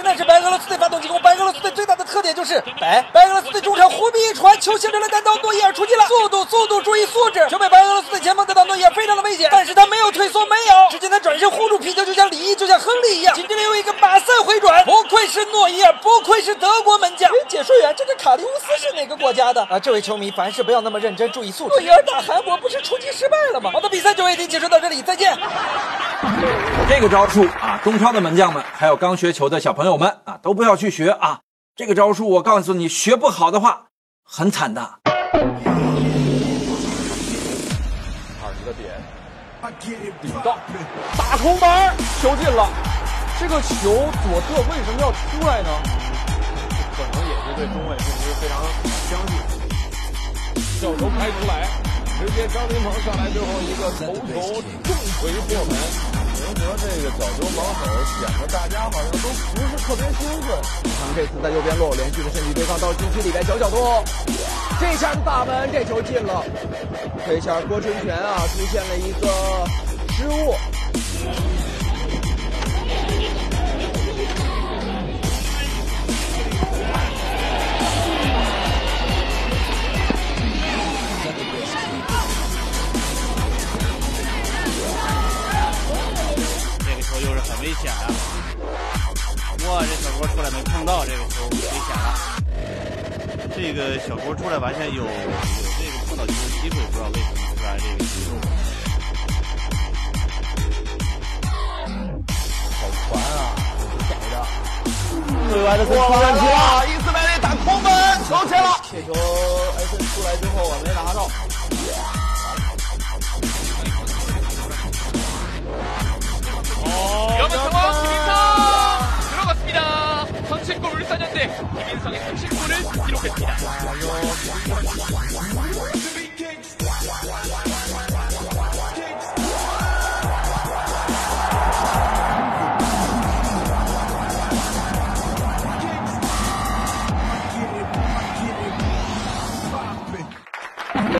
现在是白俄罗斯队发动进攻，白俄罗斯队最大的特点就是白。白俄罗斯队中场胡比一传，球形成了单刀，诺伊尔出击了，速度速度注意素质，球被白俄罗斯的前锋得到，诺伊尔非常的危险，但是他没有退缩，没有，只见他转身护住皮球，就像李毅，就像亨利一样，紧接着又一个马赛回转，不愧是诺伊尔，不愧是德国门将。解说员，这个卡利乌斯是哪个国家的？啊，这位球迷，凡事不要那么认真，注意素质。诺伊尔打韩国不是出击失败了吗？好的，比赛就为您解说到这里，再见。这个招数啊，中超的门将们，还有刚学球的小朋友们啊，都不要去学啊。这个招数，我告诉你，学不好的话，很惨的。二十个点，顶到，打空门，球进了。这个球左侧为什么要出来呢？可能也是对中卫并不是非常相信。角球拍出来，直接张琳芃上来最后一个头球重锤破门。宁泽这个角球防守显得大家好像都不是特别兴奋。他这次在右边路连续的身体对抗到禁区里边，角角度，这下大门，这球进了。这下郭春泉啊出现了一个失误。很危险啊，哇！这小郭出来没碰到这个球，危险了。这个小郭出来完全有有这个碰到球的机会，不知道为什么突然这个失误。好烦啊，给的。对外的出问题了，伊斯梅利打空门，球进了。这球埃森出来之后啊，没拿到。 김인성의 선취골을 기록했습니다.